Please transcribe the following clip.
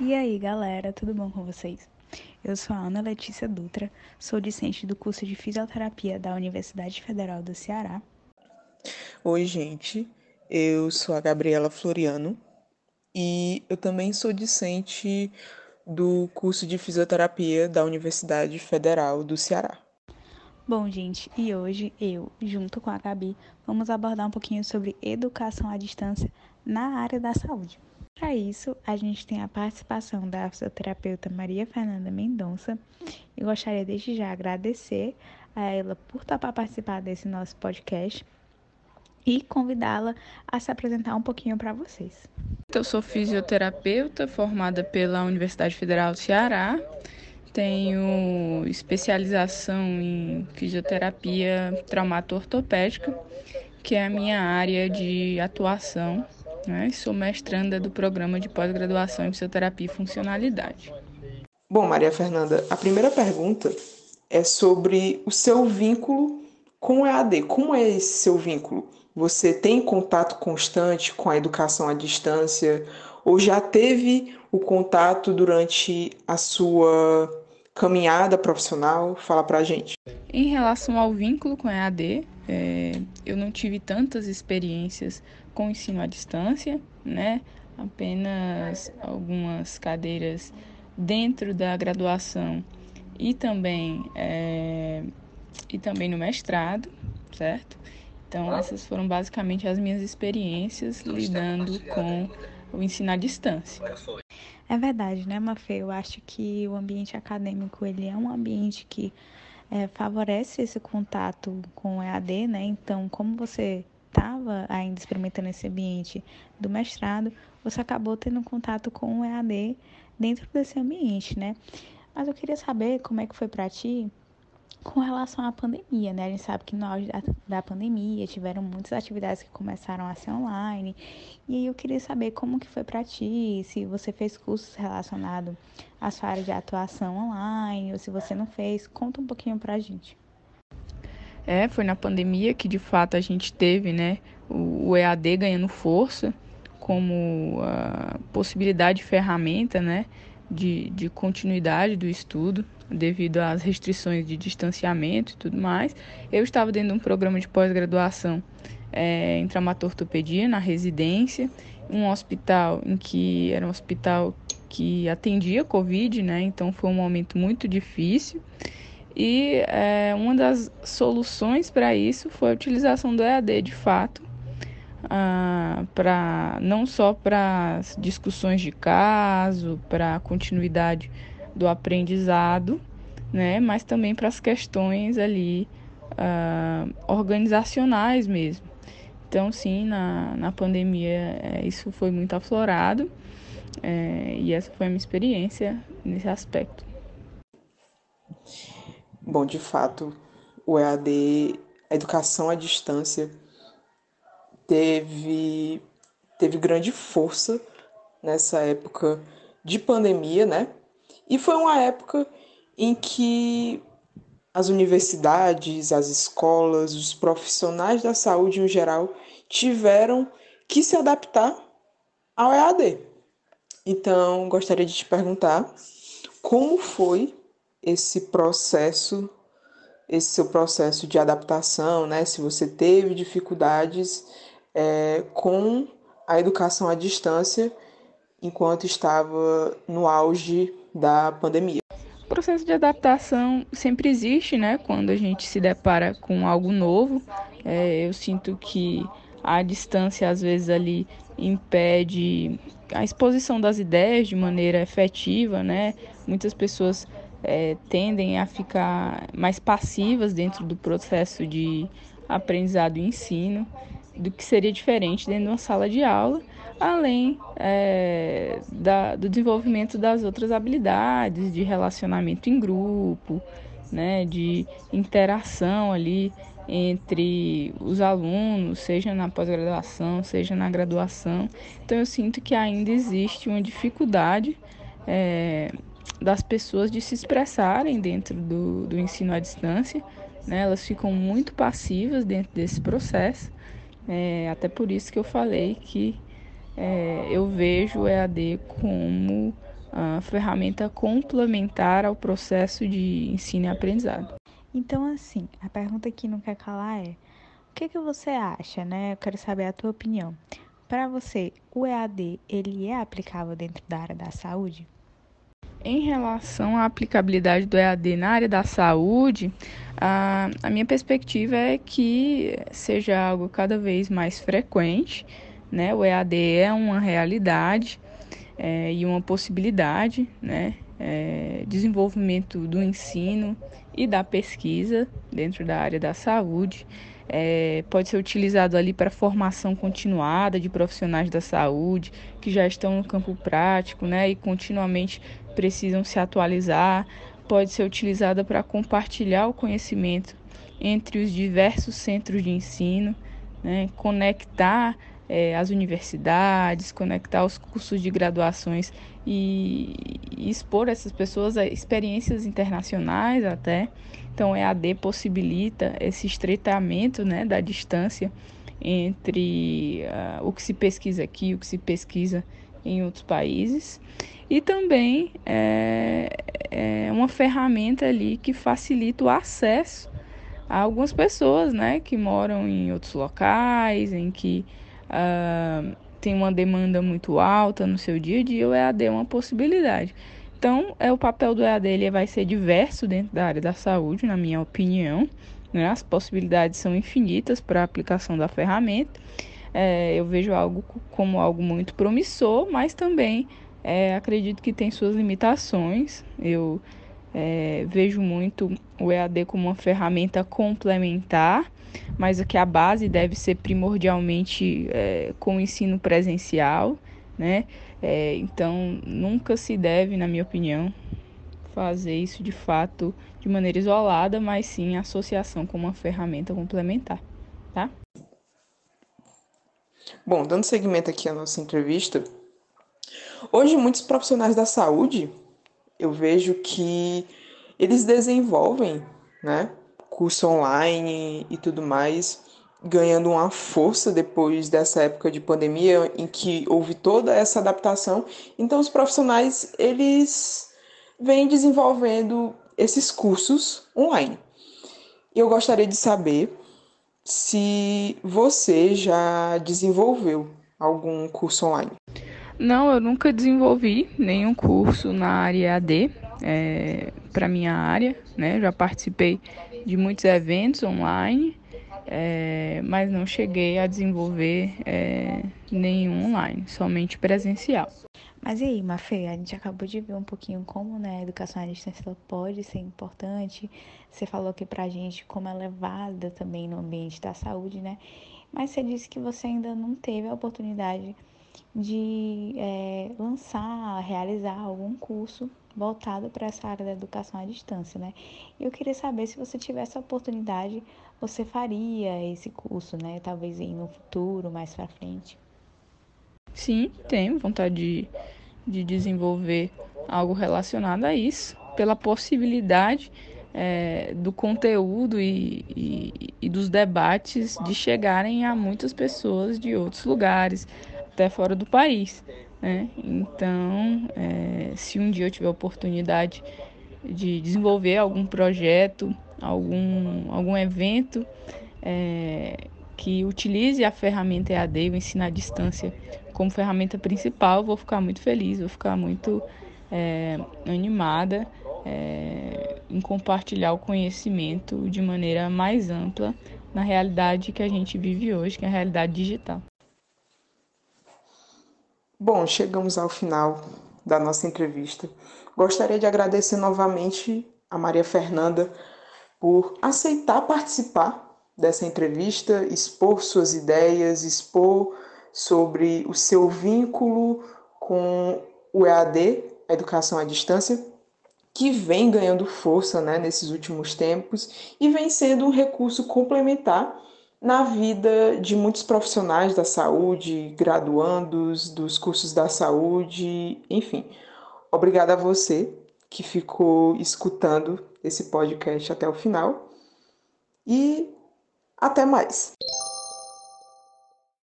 E aí, galera, tudo bom com vocês? Eu sou a Ana Letícia Dutra, sou discente do curso de Fisioterapia da Universidade Federal do Ceará. Oi, gente. Eu sou a Gabriela Floriano e eu também sou discente do curso de Fisioterapia da Universidade Federal do Ceará. Bom, gente, e hoje eu, junto com a Gabi, vamos abordar um pouquinho sobre educação à distância na área da saúde. Para isso, a gente tem a participação da fisioterapeuta Maria Fernanda Mendonça e gostaria desde já agradecer a ela por topar participar desse nosso podcast e convidá-la a se apresentar um pouquinho para vocês. Eu sou fisioterapeuta formada pela Universidade Federal do Ceará. Tenho especialização em fisioterapia traumato-ortopédica, que é a minha área de atuação né? Sou mestranda do programa de pós-graduação em fisioterapia e funcionalidade. Bom, Maria Fernanda, a primeira pergunta é sobre o seu vínculo com o EAD. Como é esse seu vínculo? Você tem contato constante com a educação à distância ou já teve o contato durante a sua caminhada profissional? Fala pra gente. Em relação ao vínculo com a EAD, é, eu não tive tantas experiências com ensino à distância, né? Apenas algumas cadeiras dentro da graduação e também é, e também no mestrado, certo? Então essas foram basicamente as minhas experiências lidando com o ensino à distância. É verdade, né, Mafê? Eu acho que o ambiente acadêmico ele é um ambiente que é, favorece esse contato com o EAD, né? Então, como você estava ainda experimentando esse ambiente do mestrado, você acabou tendo contato com o EAD dentro desse ambiente, né? Mas eu queria saber como é que foi para ti com relação à pandemia, né? A gente sabe que no auge da, da, pandemia tiveram muitas atividades que começaram a ser online. E aí eu queria saber como que foi para ti, se você fez cursos relacionados à sua área de atuação online, ou se você não fez. Conta um pouquinho pra gente. É, foi na pandemia que de fato a gente teve, né, o, EAD ganhando força como a possibilidade de ferramenta, né, de, de continuidade do estudo devido às restrições de distanciamento e tudo mais. Eu estava dentro de um programa de pós-graduação é, em traumatortopedia na residência, um hospital em que era um hospital que atendia Covid, né? Então foi um momento muito difícil. E é, uma das soluções para isso foi a utilização do EAD de fato, ah, para não só para discussões de caso, para a continuidade do aprendizado, né, mas também para as questões ali ah, organizacionais mesmo. Então, sim, na, na pandemia é, isso foi muito aflorado é, e essa foi a minha experiência nesse aspecto. Bom, de fato, o EAD, a educação à distância, teve, teve grande força nessa época de pandemia, né? E foi uma época em que as universidades, as escolas, os profissionais da saúde em geral tiveram que se adaptar ao EAD. Então, gostaria de te perguntar como foi esse processo, esse seu processo de adaptação, né? Se você teve dificuldades é, com a educação à distância enquanto estava no auge da pandemia. O processo de adaptação sempre existe, né? Quando a gente se depara com algo novo, é, eu sinto que a distância às vezes ali impede a exposição das ideias de maneira efetiva, né? Muitas pessoas é, tendem a ficar mais passivas dentro do processo de aprendizado e ensino do que seria diferente dentro de uma sala de aula, além é, da, do desenvolvimento das outras habilidades de relacionamento em grupo, né, de interação ali entre os alunos, seja na pós-graduação, seja na graduação. Então eu sinto que ainda existe uma dificuldade é, das pessoas de se expressarem dentro do, do ensino à distância. Né? Elas ficam muito passivas dentro desse processo. É, até por isso que eu falei que é, eu vejo o EAD como uh, ferramenta complementar ao processo de ensino e aprendizado. Então, assim, a pergunta que não quer calar é: o que, que você acha, né? Eu quero saber a tua opinião. Para você, o EAD ele é aplicável dentro da área da saúde? Em relação à aplicabilidade do EAD na área da saúde, a, a minha perspectiva é que seja algo cada vez mais frequente. Né? O EAD é uma realidade é, e uma possibilidade, né? É, desenvolvimento do ensino e da pesquisa dentro da área da saúde. É, pode ser utilizado ali para formação continuada de profissionais da saúde que já estão no campo prático né, e continuamente precisam se atualizar. Pode ser utilizada para compartilhar o conhecimento entre os diversos centros de ensino, né, conectar é, as universidades, conectar os cursos de graduações e, e, expor essas pessoas a experiências internacionais até. Então, EAD possibilita esse estreitamento né, da distância entre uh, o que se pesquisa aqui o que se pesquisa em outros países. E também é, é uma ferramenta ali que facilita o acesso a algumas pessoas né, que moram em outros locais, em que uh, tem uma demanda muito alta no seu dia a dia, o EAD é uma possibilidade. Então, é o papel do EAD ele vai ser diverso dentro da área da saúde, na minha opinião. Né? As possibilidades são infinitas para a aplicação da ferramenta. É, eu vejo algo como algo muito promissor, mas também é, acredito que tem suas limitações. Eu é, vejo muito o EAD como uma ferramenta complementar mas que a base deve ser primordialmente é, com o ensino presencial, né? É, então, nunca se deve, na minha opinião, fazer isso de fato de maneira isolada, mas sim em associação com uma ferramenta complementar, tá? Bom, dando seguimento aqui à nossa entrevista, hoje muitos profissionais da saúde, eu vejo que eles desenvolvem, né, curso online e tudo mais, ganhando uma força depois dessa época de pandemia em que houve toda essa adaptação. Então os profissionais eles vêm desenvolvendo esses cursos online. Eu gostaria de saber se você já desenvolveu algum curso online. Não, eu nunca desenvolvi nenhum curso na área AD é, para minha área, né? Já participei de muitos eventos online, é, mas não cheguei a desenvolver é, nenhum online, somente presencial. Mas e aí, Mafê, a gente acabou de ver um pouquinho como né, a educação à distância pode ser importante. Você falou aqui pra gente como é levada também no ambiente da saúde, né? Mas você disse que você ainda não teve a oportunidade de é, lançar, realizar algum curso voltado para essa área da educação à distância, né? E eu queria saber se você tivesse a oportunidade, você faria esse curso, né? Talvez aí no futuro, mais para frente. Sim, tenho vontade de, de desenvolver algo relacionado a isso, pela possibilidade é, do conteúdo e, e, e dos debates de chegarem a muitas pessoas de outros lugares, até fora do país. Né? Então, é, se um dia eu tiver a oportunidade de desenvolver algum projeto, algum, algum evento é, que utilize a ferramenta EAD, o ensino à distância, como ferramenta principal, vou ficar muito feliz, vou ficar muito é, animada é, em compartilhar o conhecimento de maneira mais ampla na realidade que a gente vive hoje, que é a realidade digital. Bom, chegamos ao final da nossa entrevista. Gostaria de agradecer novamente a Maria Fernanda por aceitar participar dessa entrevista, expor suas ideias, expor sobre o seu vínculo com o EAD, educação à distância, que vem ganhando força né, nesses últimos tempos e vem sendo um recurso complementar na vida de muitos profissionais da saúde, graduandos dos cursos da saúde, enfim. Obrigada a você que ficou escutando esse podcast até o final e até mais.